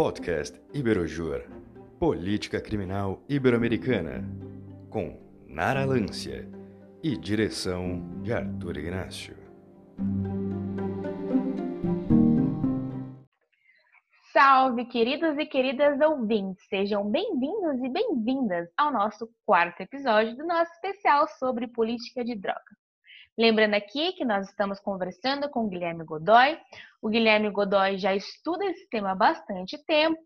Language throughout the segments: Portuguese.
Podcast Iberojur Política Criminal Ibero-Americana com Nara Lância e direção de Arthur Ignacio. Salve, queridos e queridas ouvintes! Sejam bem-vindos e bem-vindas ao nosso quarto episódio do nosso especial sobre política de drogas. Lembrando aqui que nós estamos conversando com o Guilherme Godoy. O Guilherme Godoy já estuda esse tema há bastante tempo.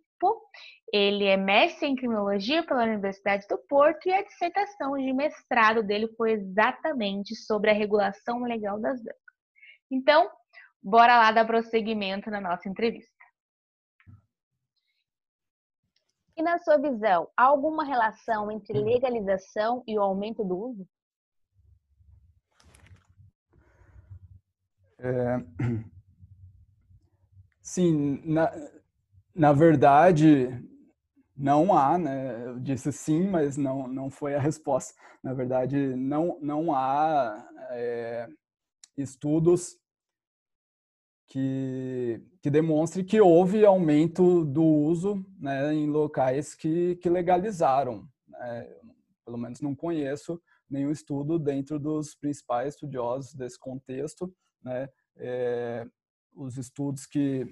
Ele é mestre em criminologia pela Universidade do Porto e a dissertação de mestrado dele foi exatamente sobre a regulação legal das drogas. Então, bora lá dar prosseguimento na nossa entrevista. E na sua visão, há alguma relação entre legalização e o aumento do uso? É, sim, na, na verdade, não há, né? Eu disse sim, mas não, não foi a resposta. Na verdade, não, não há é, estudos que, que demonstre que houve aumento do uso né, em locais que, que legalizaram. Né? Pelo menos não conheço nenhum estudo dentro dos principais estudiosos desse contexto né? É, os estudos que,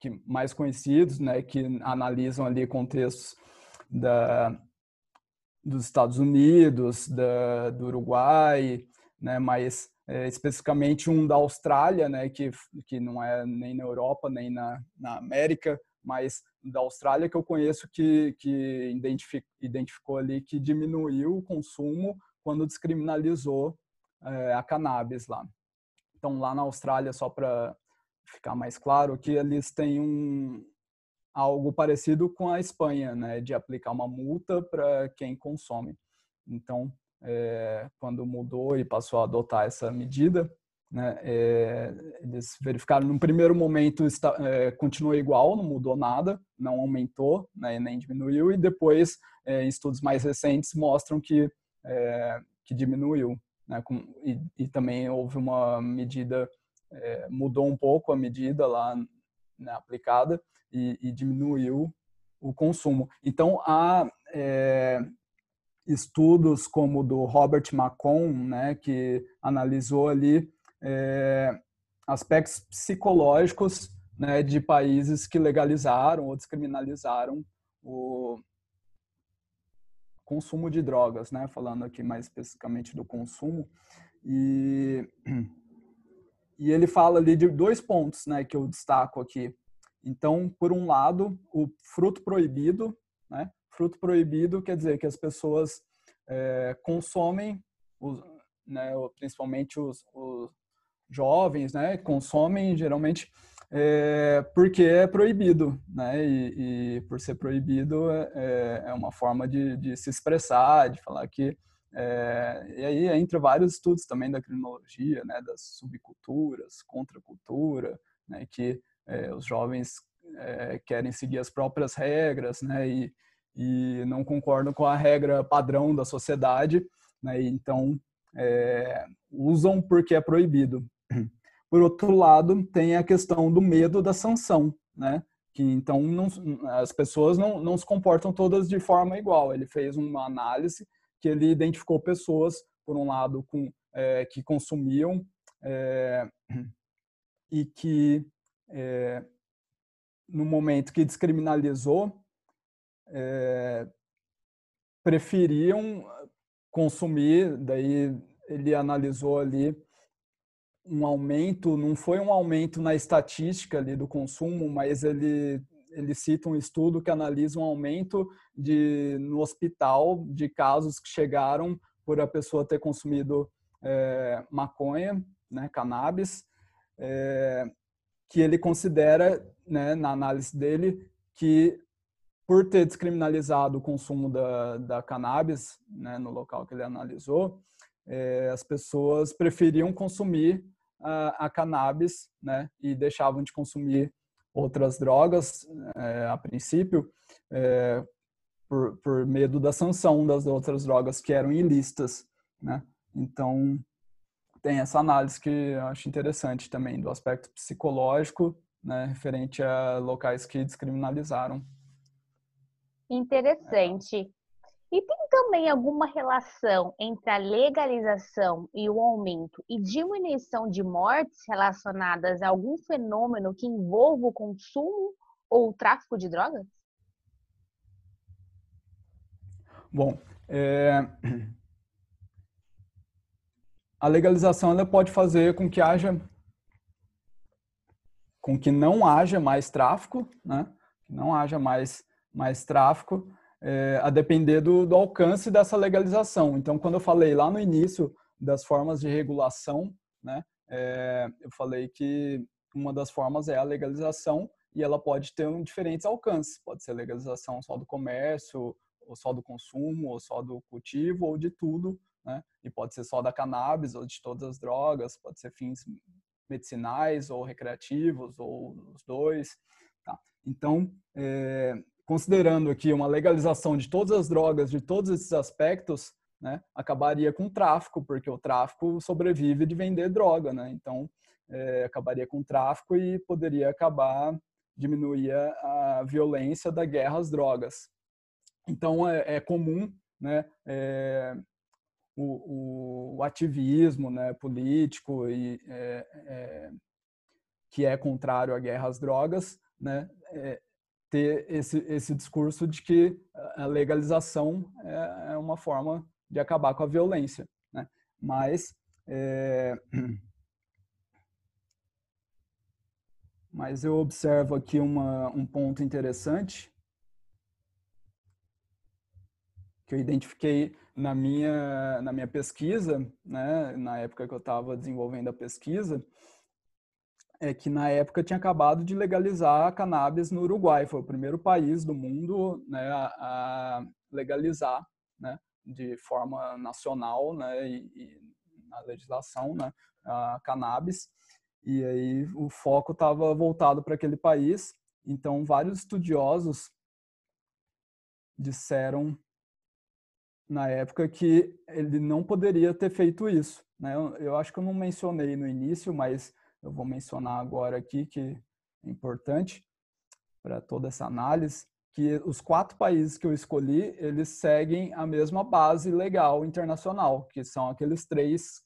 que mais conhecidos, né, que analisam ali contextos da, dos Estados Unidos, da, do Uruguai, né, mas é, especificamente um da Austrália, né, que, que não é nem na Europa nem na, na América, mas da Austrália que eu conheço que, que identificou, ali que diminuiu o consumo quando descriminalizou é, a cannabis lá. Então, lá na Austrália, só para ficar mais claro, que eles têm um, algo parecido com a Espanha, né, de aplicar uma multa para quem consome. Então, é, quando mudou e passou a adotar essa medida, né, é, eles verificaram no primeiro momento está, é, continuou igual, não mudou nada, não aumentou, né, nem diminuiu, e depois é, em estudos mais recentes mostram que é, que diminuiu. Né, com, e, e, também houve uma medida, é, mudou um pouco a medida lá né, aplicada e, e, diminuiu o consumo. Então, há é, estudos como o do Robert Macon, né, que analisou ali é, aspectos psicológicos né, de países que legalizaram ou descriminalizaram o, consumo de drogas, né? Falando aqui mais especificamente do consumo. E, e ele fala ali de dois pontos, né? Que eu destaco aqui. Então, por um lado, o fruto proibido, né? Fruto proibido quer dizer que as pessoas é, consomem, os, né, principalmente os, os jovens, né, consomem geralmente é, porque é proibido, né? E, e por ser proibido é, é, é uma forma de, de, se expressar, de falar que é, e aí entre vários estudos também da criminologia, né? Das subculturas, contracultura, né? Que é, os jovens é, querem seguir as próprias regras, né? E, e não concordam com a regra padrão da sociedade, né? E então usam porque é proibido. Por outro lado, tem a questão do medo da sanção, né? Que então não, as pessoas não, não se comportam todas de forma igual. Ele fez uma análise que ele identificou pessoas, por um lado, com, é, que consumiam é, e que é, no momento que descriminalizou preferiam consumir. Daí ele analisou ali um aumento, não foi um aumento na estatística ali do consumo, mas ele ele cita um estudo que analisa um aumento de no hospital de casos que chegaram por a pessoa ter consumido é, maconha, né, cannabis, é, que ele considera, né, na análise dele, que por ter descriminalizado o consumo da, da cannabis, né, no local que ele analisou, é, as pessoas preferiam consumir a, cannabis, né, e deixavam de consumir outras drogas, é, a princípio, é, por, por, medo da sanção das outras drogas que eram ilícitas, né. Então, tem essa análise que eu acho interessante também, do aspecto psicológico né, referente a locais que descriminalizaram. Interessante. E tem também alguma relação entre a legalização e o aumento e diminuição de mortes relacionadas a algum fenômeno que envolva o consumo ou o tráfico de drogas? Bom, é... a legalização ela pode fazer com que haja com que não haja mais tráfico, né? Não haja mais mais tráfico é, a depender do, do, alcance dessa legalização. Então, quando eu falei lá no início das formas de regulação, né, é, eu falei que uma das formas é a legalização e ela pode ter um diferentes alcances. Pode ser legalização só do comércio, ou só do consumo, ou só do cultivo, ou de tudo, né? E pode ser só da cannabis ou de todas as drogas, pode ser fins medicinais ou recreativos, ou os dois. Tá? Então, é, considerando aqui uma legalização de todas as drogas, de todos esses aspectos, né, acabaria com o tráfico, porque o tráfico sobrevive de vender droga, né? Então, é, acabaria com o tráfico e poderia acabar, diminuir a violência da guerra às drogas. Então, é, é comum, né, é, o, o, ativismo né, político e é, é, que é contrário à guerra às drogas, né, é, ter esse, esse discurso de que a legalização é, é uma forma de acabar com a violência. Né? Mas, é, mas eu observo aqui uma, um ponto interessante que eu identifiquei na minha, na minha pesquisa, né, na época que eu estava desenvolvendo a pesquisa, é que na época tinha acabado de legalizar a cannabis no Uruguai. Foi o primeiro país do mundo né, a, legalizar né, de forma nacional né, e, e na legislação né, a cannabis. E aí o foco estava voltado para aquele país. Então, vários estudiosos disseram na época que ele não poderia ter feito isso. Né? Eu, eu acho que eu não mencionei no início, mas eu vou mencionar agora aqui que é importante para toda essa análise, que os quatro países que eu escolhi, eles seguem a mesma base legal internacional, que são aqueles três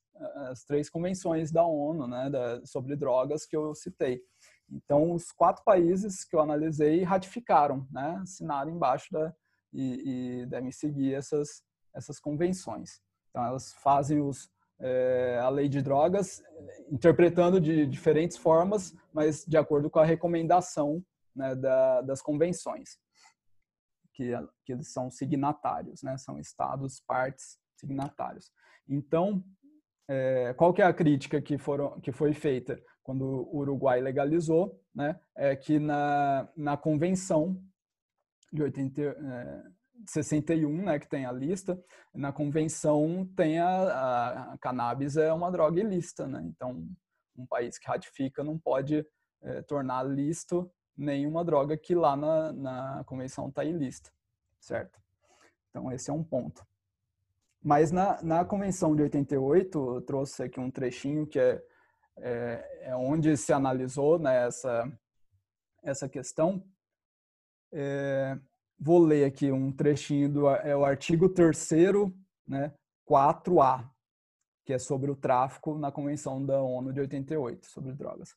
as três convenções da ONU, né, da, sobre drogas que eu citei. Então, os quatro países que eu analisei ratificaram, né, assinaram embaixo da, e, e devem seguir essas, essas convenções. Então, elas fazem os, é, a lei de drogas, interpretando de diferentes formas, mas de acordo com a recomendação né, da, das convenções, que, que eles são signatários, né, são estados, partes signatários. Então, é, qual que é a crítica que, foram, que foi feita quando o Uruguai legalizou? Né, é que na, na convenção de 80, é, 61, né, que tem a lista, na convenção tem a, a, a cannabis é uma droga ilícita, né? Então, um país que ratifica não pode é, tornar lícito nenhuma droga que lá na, na convenção está ilícita, certo? Então, esse é um ponto. Mas na, na convenção de 88, eu trouxe aqui um trechinho que é, é, é onde se analisou né, essa, essa questão. É, Vou ler aqui um trechinho do é o artigo 3 né, 4A, que é sobre o tráfico na Convenção da ONU de 88 sobre drogas.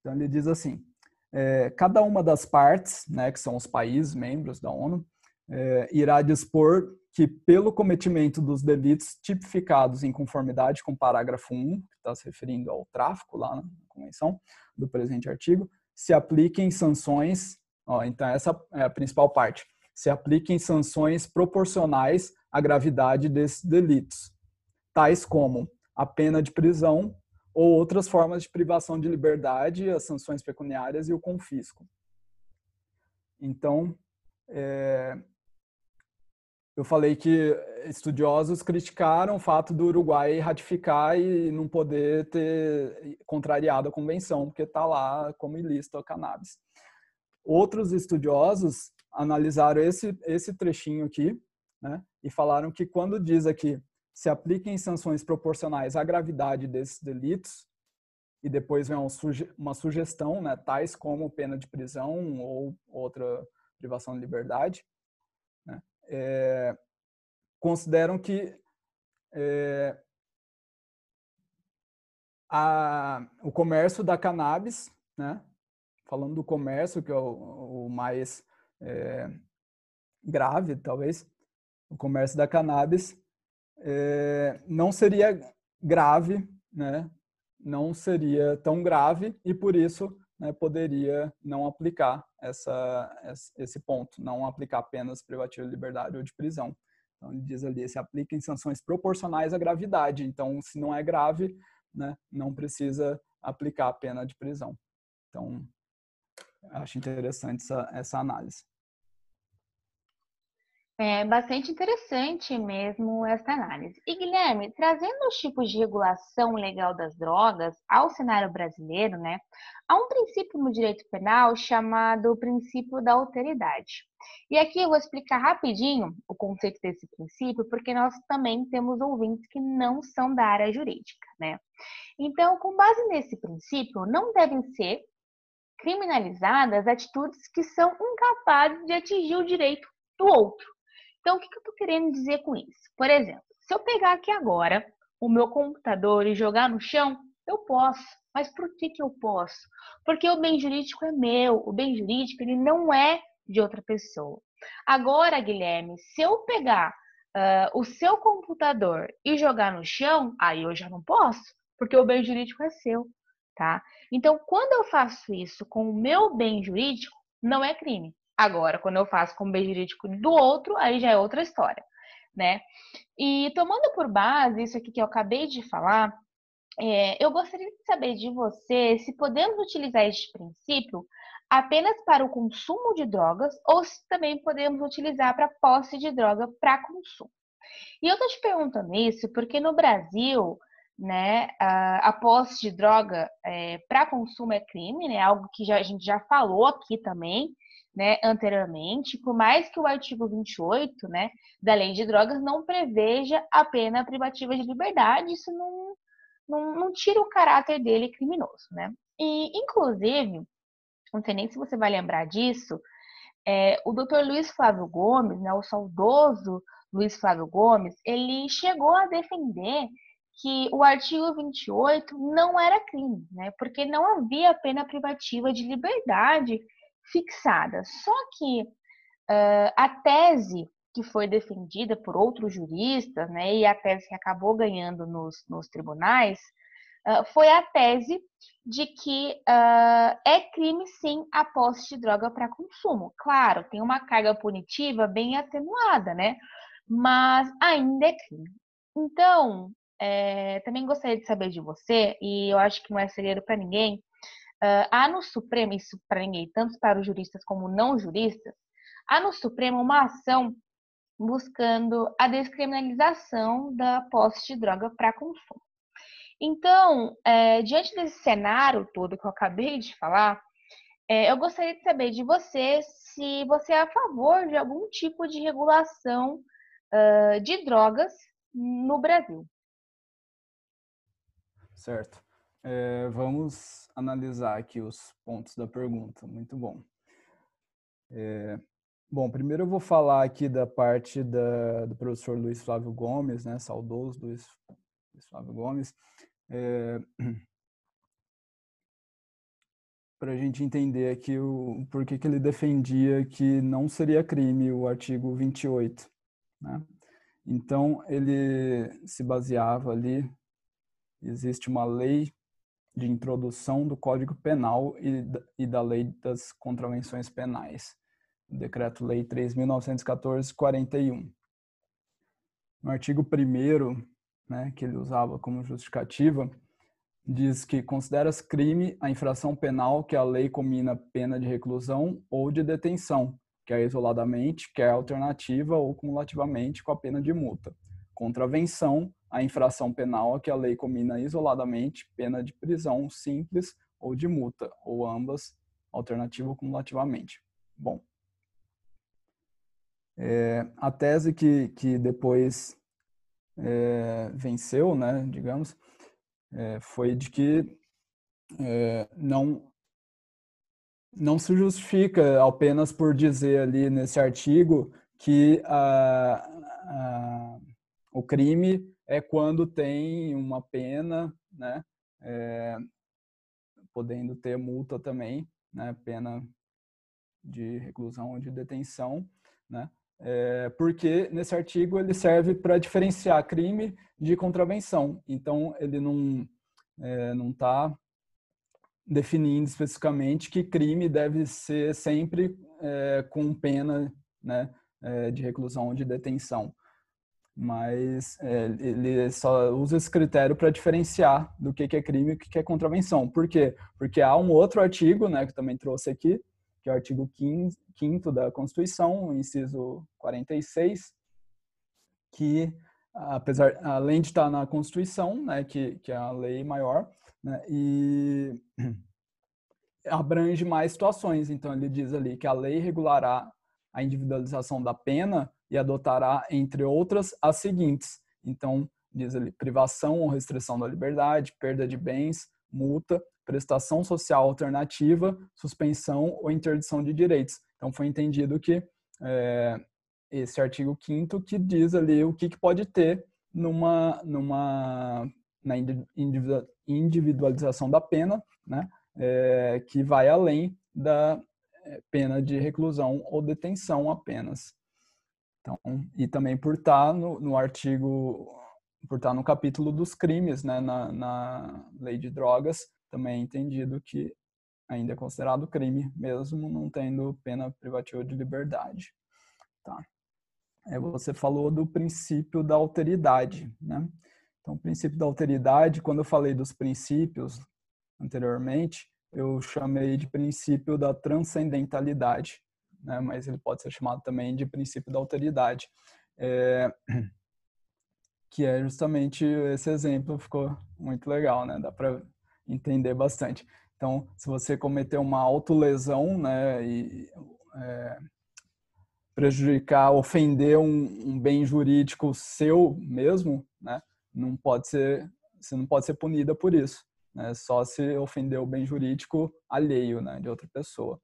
Então ele diz assim: é, cada uma das partes, né, que são os países membros da ONU, é, irá dispor que pelo cometimento dos delitos tipificados em conformidade com o parágrafo 1, que está se referindo ao tráfico lá na convenção do presente artigo, se apliquem sanções. Ó, então essa é a principal parte se apliquem sanções proporcionais à gravidade desses delitos, tais como a pena de prisão ou outras formas de privação de liberdade, as sanções pecuniárias e o confisco. Então, é, eu falei que estudiosos criticaram o fato do Uruguai ratificar e não poder ter contrariado a convenção, porque está lá como ilícito a cannabis. Outros estudiosos analisaram esse, esse trechinho aqui né, e falaram que quando diz aqui se apliquem sanções proporcionais à gravidade desses delitos, e depois vem uma sugestão, né, tais como pena de prisão ou outra privação de liberdade, né, é, consideram que é, a, o comércio da cannabis, né, falando do comércio, que é o, o mais é, grave, talvez, o comércio da cannabis, é, não seria grave, né? não seria tão grave e por isso né, poderia não aplicar essa, esse ponto, não aplicar apenas privativa de liberdade ou de prisão. Então, ele diz ali, se aplica em sanções proporcionais à gravidade. Então, se não é grave, né, não precisa aplicar a pena de prisão. Então, acho interessante essa, essa análise. É bastante interessante mesmo essa análise. E Guilherme, trazendo os tipos de regulação legal das drogas ao cenário brasileiro, né, há um princípio no direito penal chamado princípio da alteridade. E aqui eu vou explicar rapidinho o conceito desse princípio, porque nós também temos ouvintes que não são da área jurídica, né? Então, com base nesse princípio, não devem ser criminalizadas atitudes que são incapazes de atingir o direito do outro. Então, o que eu estou querendo dizer com isso? Por exemplo, se eu pegar aqui agora o meu computador e jogar no chão, eu posso. Mas por que, que eu posso? Porque o bem jurídico é meu. O bem jurídico ele não é de outra pessoa. Agora, Guilherme, se eu pegar uh, o seu computador e jogar no chão, aí eu já não posso, porque o bem jurídico é seu, tá? Então, quando eu faço isso com o meu bem jurídico, não é crime. Agora, quando eu faço com o bem jurídico do outro, aí já é outra história, né? E tomando por base isso aqui que eu acabei de falar, é, eu gostaria de saber de você se podemos utilizar este princípio apenas para o consumo de drogas ou se também podemos utilizar para posse de droga para consumo. E eu estou te perguntando isso porque no Brasil, né, a, posse de droga é, para consumo é crime, né, algo que já, a gente já falou aqui também, né, anteriormente, por mais que o artigo 28 né, da lei de drogas não preveja a pena privativa de liberdade, isso não, não, não tira o caráter dele criminoso. Né? E, inclusive, não sei nem se você vai lembrar disso, é, o doutor Luiz Flávio Gomes, né, o saudoso Luiz Flávio Gomes, ele chegou a defender que o artigo 28 não era crime, né, porque não havia pena privativa de liberdade fixada. Só que uh, a tese que foi defendida por outros juristas, né, e a tese que acabou ganhando nos, nos tribunais, uh, foi a tese de que uh, é crime sim a posse de droga para consumo. Claro, tem uma carga punitiva bem atenuada, né? Mas ainda é crime. Então, é, também gostaria de saber de você, e eu acho que não é segredo para ninguém, Uh, há no Supremo, isso para ninguém, tanto para os juristas como não juristas, há no Supremo uma ação buscando a descriminalização da posse de droga para consumo. Então, é, diante desse cenário todo que eu acabei de falar, é, eu gostaria de saber de você se você é a favor de algum tipo de regulação uh, de drogas no Brasil. Certo. É, vamos analisar aqui os pontos da pergunta. Muito bom. É, bom, primeiro eu vou falar aqui da parte da, do professor Luiz Flávio Gomes, né, saudoso Luiz, Luiz Flávio Gomes, é, para a gente entender aqui o porquê que ele defendia que não seria crime o artigo 28. Né? Então, ele se baseava ali, existe uma lei de introdução do Código Penal e, da Lei das Contravenções Penais, Decreto-Lei 3.914-41. No artigo 1 né, que ele usava como justificativa, diz que considera-se crime a infração penal que a lei comina pena de reclusão ou de detenção, quer isoladamente, quer alternativa ou cumulativamente com a pena de multa. Contravenção a infração penal a que a lei comina isoladamente pena de prisão simples ou de multa, ou ambas, alternativa ou cumulativamente. Bom, é, a tese que, que depois é, venceu, né, digamos, é, foi de que é, não não se justifica apenas por dizer ali nesse artigo que a, a, o crime é quando tem uma pena, né, é, podendo ter multa também, né, pena de reclusão ou de detenção, né, é, porque nesse artigo ele serve para diferenciar crime de contravenção. Então ele não é, não está definindo especificamente que crime deve ser sempre é, com pena né, de reclusão ou de detenção. Mas é, ele só usa esse critério para diferenciar do que, que é crime e o que, que é contravenção. Por quê? Porque há um outro artigo, né, que também trouxe aqui, que é o artigo 5 da Constituição, inciso 46, que apesar além de estar na Constituição, né, que, que é a lei maior, né, e abrange mais situações. Então ele diz ali que a lei regulará a individualização da pena e adotará, entre outras, as seguintes. Então diz ali privação ou restrição da liberdade, perda de bens, multa, prestação social alternativa, suspensão ou interdição de direitos. Então foi entendido que é, esse artigo 5 que diz ali o que, que pode ter numa, numa na individualização da pena, né, é, que vai além da é, pena de reclusão ou detenção apenas. Então, e também por estar no, no artigo, por estar no capítulo dos crimes, né, na, na lei de drogas, também é entendido que ainda é considerado crime, mesmo não tendo pena privativa de liberdade. Tá. É, você falou do princípio da alteridade, né? Então, o princípio da alteridade, quando eu falei dos princípios anteriormente, eu chamei de princípio da transcendentalidade, né? mas ele pode ser chamado também de princípio da alteridade, é... que é justamente esse exemplo, ficou muito legal, né? Dá para entender bastante. Então, se você cometer uma autolesão, né, e é, prejudicar, ofender um, um, bem jurídico seu mesmo, né, não pode ser, você não pode ser punida por isso, né? Só se ofender o bem jurídico alheio, né, de outra pessoa?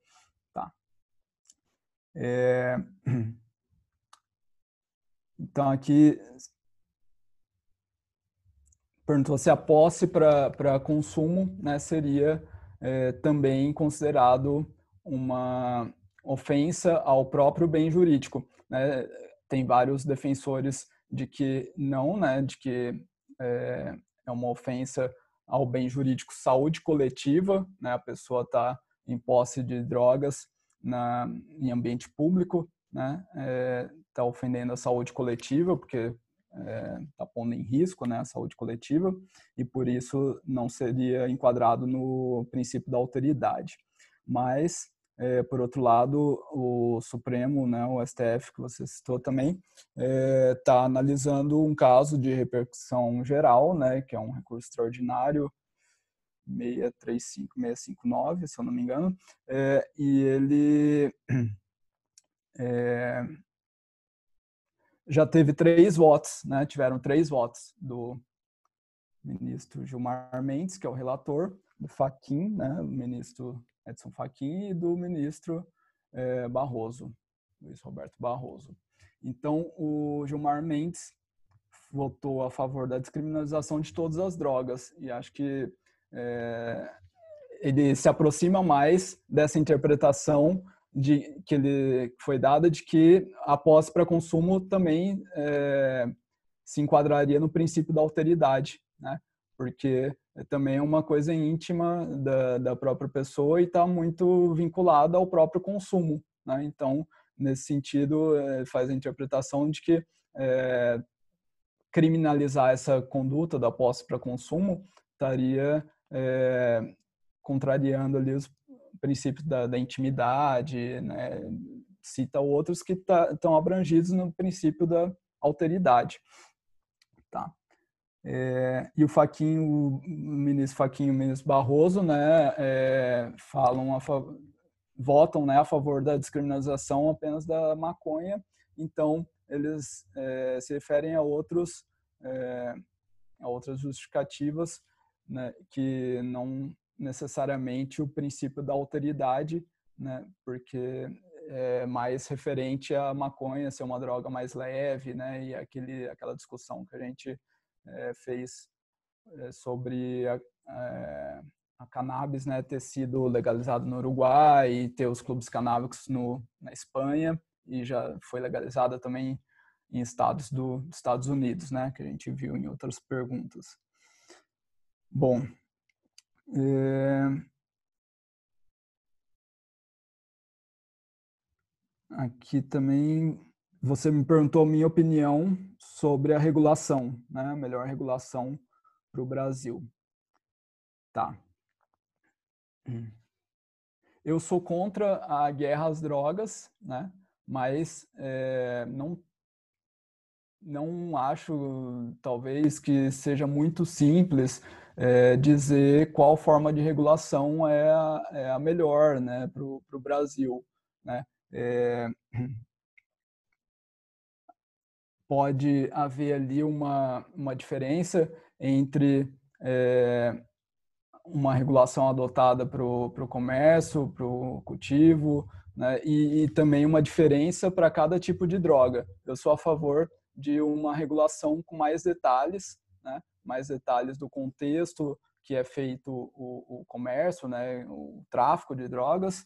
É... Então aqui perguntou se a posse para consumo, né, seria é, também considerado uma ofensa ao próprio bem jurídico. Né? Tem vários defensores de que não, né, de que é, é uma ofensa ao bem jurídico saúde coletiva, né, a pessoa está em posse de drogas na, em ambiente público, né, está é, ofendendo a saúde coletiva, porque está é, pondo em risco né, a saúde coletiva, e por isso não seria enquadrado no princípio da alteridade. Mas é, por outro lado, o Supremo, né, o STF, que você citou também, está é, tá analisando um caso de repercussão geral, né, que é um recurso extraordinário 635659, se eu não me engano, é, e ele é, já teve três votos, né, tiveram três votos do ministro Gilmar Mendes, que é o relator, do Faquin, né, o ministro Edson Fachin e do ministro é, Barroso, Luiz Roberto Barroso. Então, o Gilmar Mendes votou a favor da descriminalização de todas as drogas e acho que é, ele se aproxima mais dessa interpretação de que ele foi dada de que a posse para consumo também é, se enquadraria no princípio da alteridade, né? Porque é também uma coisa íntima da, da própria pessoa e está muito vinculada ao próprio consumo. Né? Então, nesse sentido, é, faz a interpretação de que é, criminalizar essa conduta da posse para consumo estaria é, contrariando ali os princípios da, da intimidade, né? cita outros que estão tá, abrangidos no princípio da alteridade. Tá. É, e o Faquinho, o ministro Faquinho e o ministro Barroso, né, é, falam votam né, a favor da descriminalização apenas da maconha, então eles é, se referem a outros a outras justificativas né, que não necessariamente o princípio da alteridade, né? Porque é mais referente à maconha ser uma droga mais leve, né? E aquele, aquela discussão que a gente é, fez é, sobre a, é, a, cannabis, né? Ter sido legalizado no Uruguai e ter os clubes canábicos no, na Espanha e já foi legalizada também em estados do, dos Estados Unidos, né? Que a gente viu em outras perguntas. Bom, é... Aqui também você me perguntou minha opinião sobre a regulação, né? A melhor regulação para o Brasil. Tá. Eu sou contra a guerra às drogas, né? Mas é, não não acho talvez que seja muito simples é, dizer qual forma de regulação é a, é a melhor né, para o Brasil. Né? É, pode haver ali uma, uma diferença entre é, uma regulação adotada para o comércio, para o cultivo, né? e, e, também uma diferença para cada tipo de droga. Eu sou a favor de uma regulação com mais detalhes, né? Mais detalhes do contexto que é feito o, o comércio, né? o tráfico de drogas,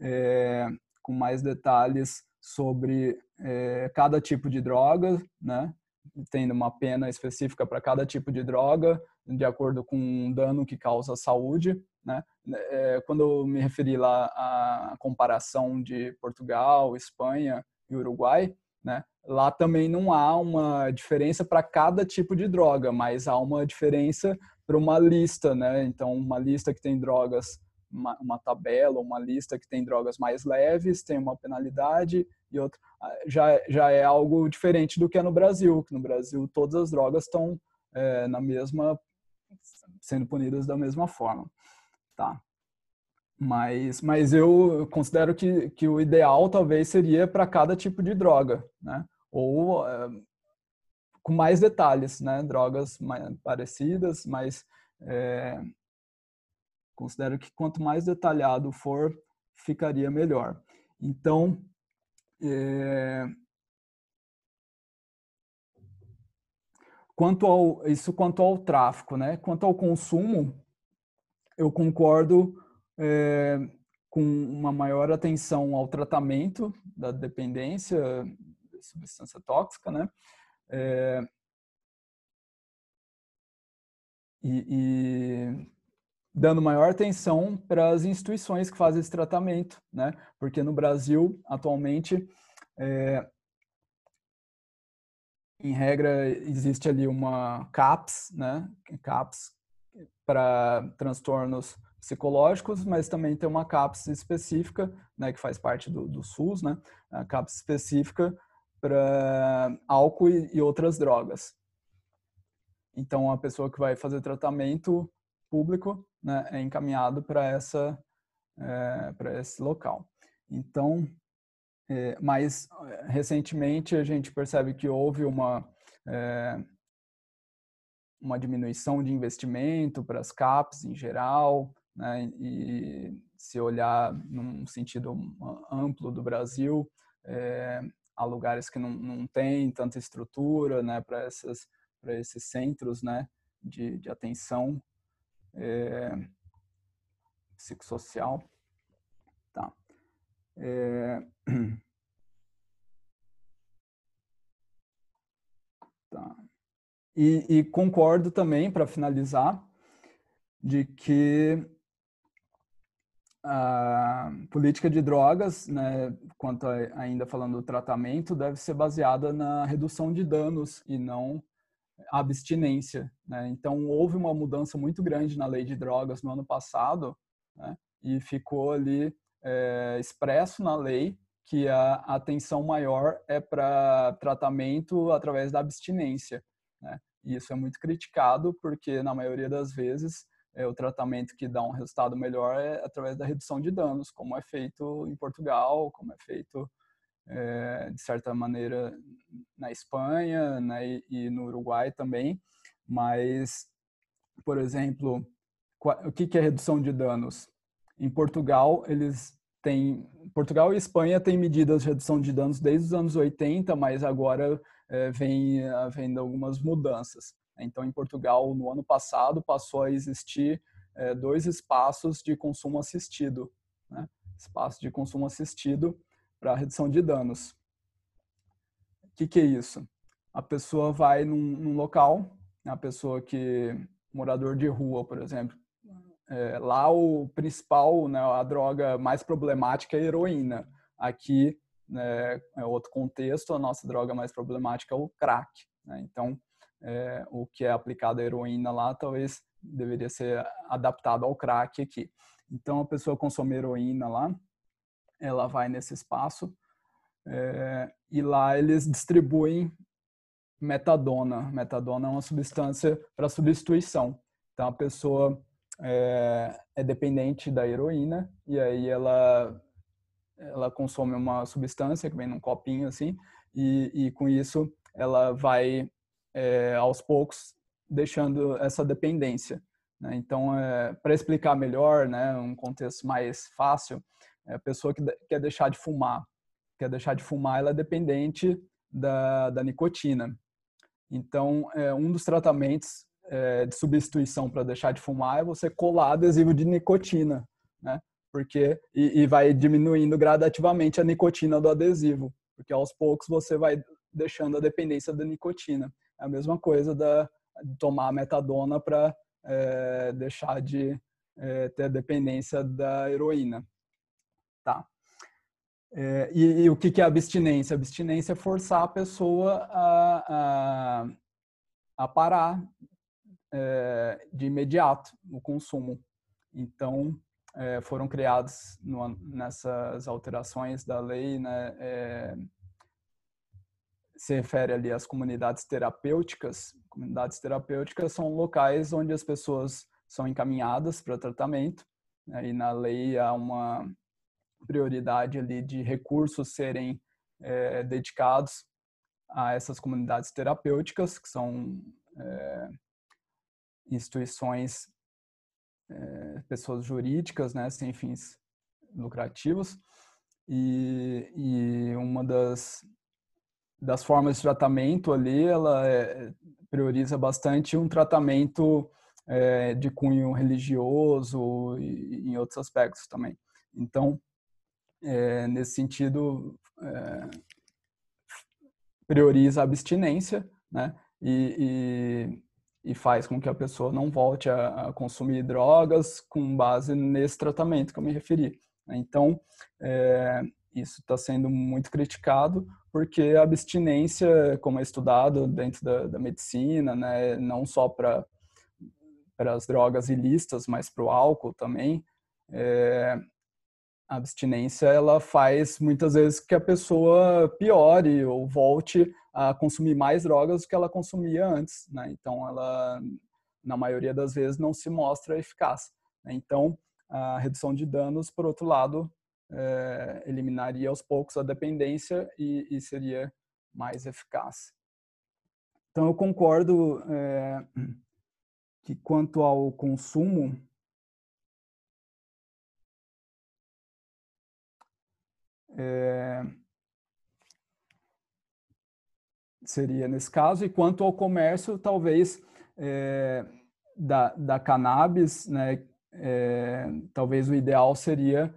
é, com mais detalhes sobre é, cada tipo de droga, né? tendo uma pena específica para cada tipo de droga, de acordo com o dano que causa à saúde. Né? É, quando eu me referi lá à comparação de Portugal, Espanha e Uruguai, né? lá também não há uma diferença para cada tipo de droga, mas há uma diferença para uma lista, né? Então, uma lista que tem drogas uma, uma, tabela, uma lista que tem drogas mais leves, tem uma penalidade e outra. Ah, já, já é algo diferente do que é no Brasil, que no Brasil todas as drogas estão é, na mesma, sendo punidas da mesma forma. Tá. Mas, mas eu considero que, que o ideal talvez seria para cada tipo de droga, né? Ou é, com mais detalhes, né? Drogas mais parecidas, mas é, Considero que quanto mais detalhado for, ficaria melhor. Então, é... quanto ao isso quanto ao tráfico, né? Quanto ao consumo, eu concordo é, com uma maior atenção ao tratamento da dependência de substância tóxica, né? É, e, e, dando maior atenção para as instituições que fazem esse tratamento, né? Porque no Brasil, atualmente, é, em regra, existe ali uma CAPS, né? CAPS para transtornos psicológicos, mas também tem uma CAPS específica, né, que faz parte do, do SUS, né, a CAPS específica para álcool e, e outras drogas. Então, a pessoa que vai fazer tratamento público né, é encaminhado para essa é, para esse local. Então, é, mas recentemente a gente percebe que houve uma é, uma diminuição de investimento para as CAPs em geral, né, e se olhar num sentido amplo do Brasil, é, há lugares que não, não tem tanta estrutura né, para essas para esses centros né, de, de atenção é, psicossocial. Tá. É, tá. E, e concordo também, para finalizar, de que a política de drogas, né, quanto a, ainda falando do tratamento, deve ser baseada na redução de danos e não abstinência. Né? Então, houve uma mudança muito grande na lei de drogas no ano passado né? e ficou ali é, expresso na lei que a atenção maior é para tratamento através da abstinência. Né? E isso é muito criticado porque, na maioria das vezes, é, o tratamento que dá um resultado melhor é através da redução de danos, como é feito em Portugal, como é feito é, de certa maneira na Espanha né, e, e, no Uruguai também, mas, por exemplo, o que, é redução de danos? Em Portugal, eles têm. Portugal e Espanha têm medidas de redução de danos desde os anos 80, mas agora é, vem havendo algumas mudanças. Então, em Portugal, no ano passado, passou a existir é, dois espaços de consumo assistido. Né? Espaço de consumo assistido para redução de danos. O que, que, é isso? A pessoa vai num, num local, a pessoa que morador de rua, por exemplo, é, lá o principal, né, a droga mais problemática é a heroína. Aqui né, é outro contexto, a nossa droga mais problemática é o crack. Né? Então, é, o que é aplicado à heroína lá talvez deveria ser adaptado ao crack aqui. Então, a pessoa consome heroína lá, ela vai nesse espaço é, e lá eles distribuem metadona. Metadona é uma substância para substituição. Então, a pessoa é, é dependente da heroína e aí ela ela consome uma substância que vem num copinho assim e, e com isso ela vai é, aos poucos deixando essa dependência. Né? Então, é, para explicar melhor, né, um contexto mais fácil, é a pessoa que quer deixar de fumar, quer deixar de fumar, ela é dependente da, da nicotina. Então, é, um dos tratamentos é, de substituição para deixar de fumar é você colar adesivo de nicotina, né? Porque e, e, vai diminuindo gradativamente a nicotina do adesivo, porque aos poucos você vai deixando a dependência da nicotina. A mesma coisa da de tomar metadona para é, deixar de é, ter a dependência da heroína, tá? É, e, e, o que, que é abstinência? Abstinência é forçar a pessoa a, a, a parar é, de imediato o consumo. Então, é, foram criados no, nessas alterações da lei, né, é, se refere ali às comunidades terapêuticas. Comunidades terapêuticas são locais onde as pessoas são encaminhadas para tratamento, né, e na lei há uma prioridade ali de recursos serem é, dedicados a essas comunidades terapêuticas, que são é, instituições, é, pessoas jurídicas, né, sem fins lucrativos. E, e uma das, das formas de tratamento ali, ela é, prioriza bastante um tratamento é, de cunho religioso e em outros aspectos também. Então, é, nesse sentido, prioriza a abstinência, né? E, e, e, faz com que a pessoa não volte a, a, consumir drogas com base nesse tratamento que eu me referi. Né? Então, isso está sendo muito criticado porque a abstinência, como é estudado dentro da, da medicina, né, não só para as drogas ilícitas, mas para o álcool também, é, a abstinência ela faz muitas vezes que a pessoa piore ou volte a consumir mais drogas do que ela consumia antes, né? Então ela na maioria das vezes não se mostra eficaz. Né? Então a redução de danos, por outro lado, é, eliminaria aos poucos a dependência e, e, seria mais eficaz. Então eu concordo é, que quanto ao consumo É, seria nesse caso. E quanto ao comércio, talvez é, da, da cannabis, né, talvez o ideal seria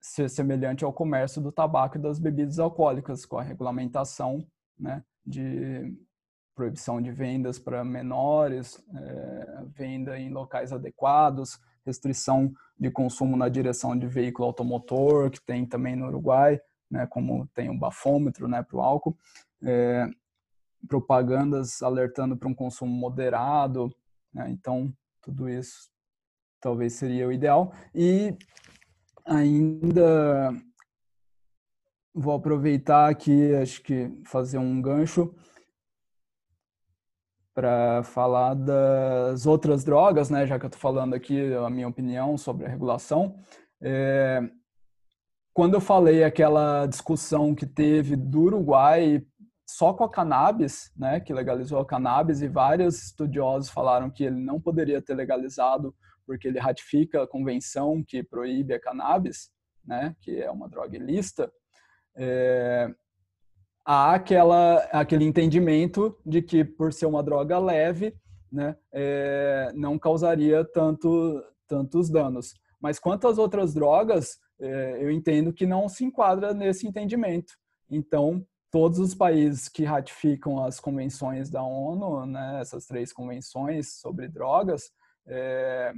ser semelhante ao comércio do tabaco e das bebidas alcoólicas, com a regulamentação né, de proibição de vendas para menores, é, venda em locais adequados, restrição de consumo na direção de veículo automotor, que tem também no Uruguai, né, como tem um bafômetro né, para o álcool, é, propagandas alertando para um consumo moderado, né, então tudo isso talvez seria o ideal. E ainda vou aproveitar aqui, acho que fazer um gancho para falar das outras drogas, né? Já que eu estou falando aqui a minha opinião sobre a regulação. É, quando eu falei aquela discussão que teve do Uruguai só com a cannabis, né, que legalizou a cannabis, e vários estudiosos falaram que ele não poderia ter legalizado porque ele ratifica a convenção que proíbe a cannabis, né, que é uma droga ilícita, é, há aquela, aquele entendimento de que por ser uma droga leve, né, é, não causaria tanto, tantos danos. Mas quanto às outras drogas, é, eu entendo que não se enquadra nesse entendimento. Então, todos os países que ratificam as convenções da ONU, né, essas três convenções sobre drogas, é,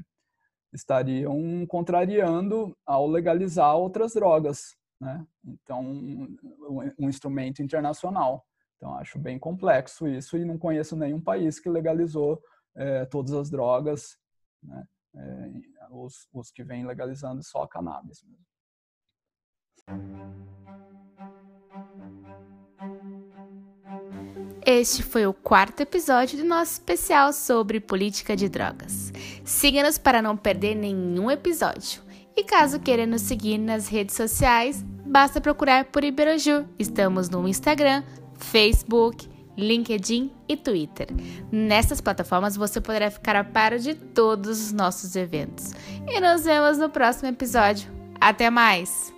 estariam contrariando ao legalizar outras drogas, né? Então, um, instrumento internacional. Então, acho bem complexo isso e não conheço nenhum país que legalizou é, todas as drogas, né? É, os, os que vêm legalizando só a cannabis. Mesmo. Este foi o quarto episódio do nosso especial sobre política de drogas. Siga-nos para não perder nenhum episódio. E caso queira nos seguir nas redes sociais, basta procurar por Iberaju. Estamos no Instagram, Facebook, LinkedIn e Twitter. Nessas plataformas você poderá ficar a par de todos os nossos eventos. E nos vemos no próximo episódio. Até mais!